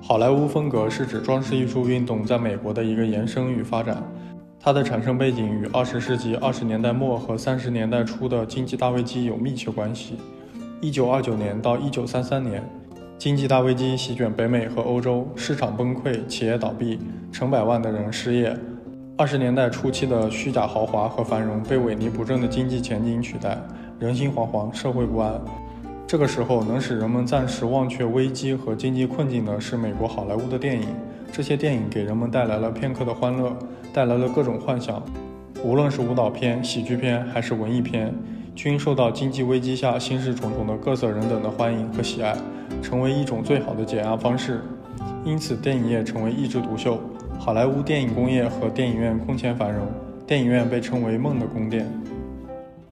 好莱坞风格是指装饰艺术运动在美国的一个延伸与发展。它的产生背景与二十世纪二十年代末和三十年代初的经济大危机有密切关系。一九二九年到一九三三年，经济大危机席卷北美和欧洲，市场崩溃，企业倒闭，成百万的人失业。二十年代初期的虚假豪华和繁荣被萎靡不振的经济前景取代，人心惶惶，社会不安。这个时候，能使人们暂时忘却危机和经济困境的是美国好莱坞的电影。这些电影给人们带来了片刻的欢乐，带来了各种幻想。无论是舞蹈片、喜剧片还是文艺片，均受到经济危机下心事重重的各色人等的欢迎和喜爱，成为一种最好的解压方式。因此，电影业成为一枝独秀。好莱坞电影工业和电影院空前繁荣，电影院被称为“梦的宫殿”。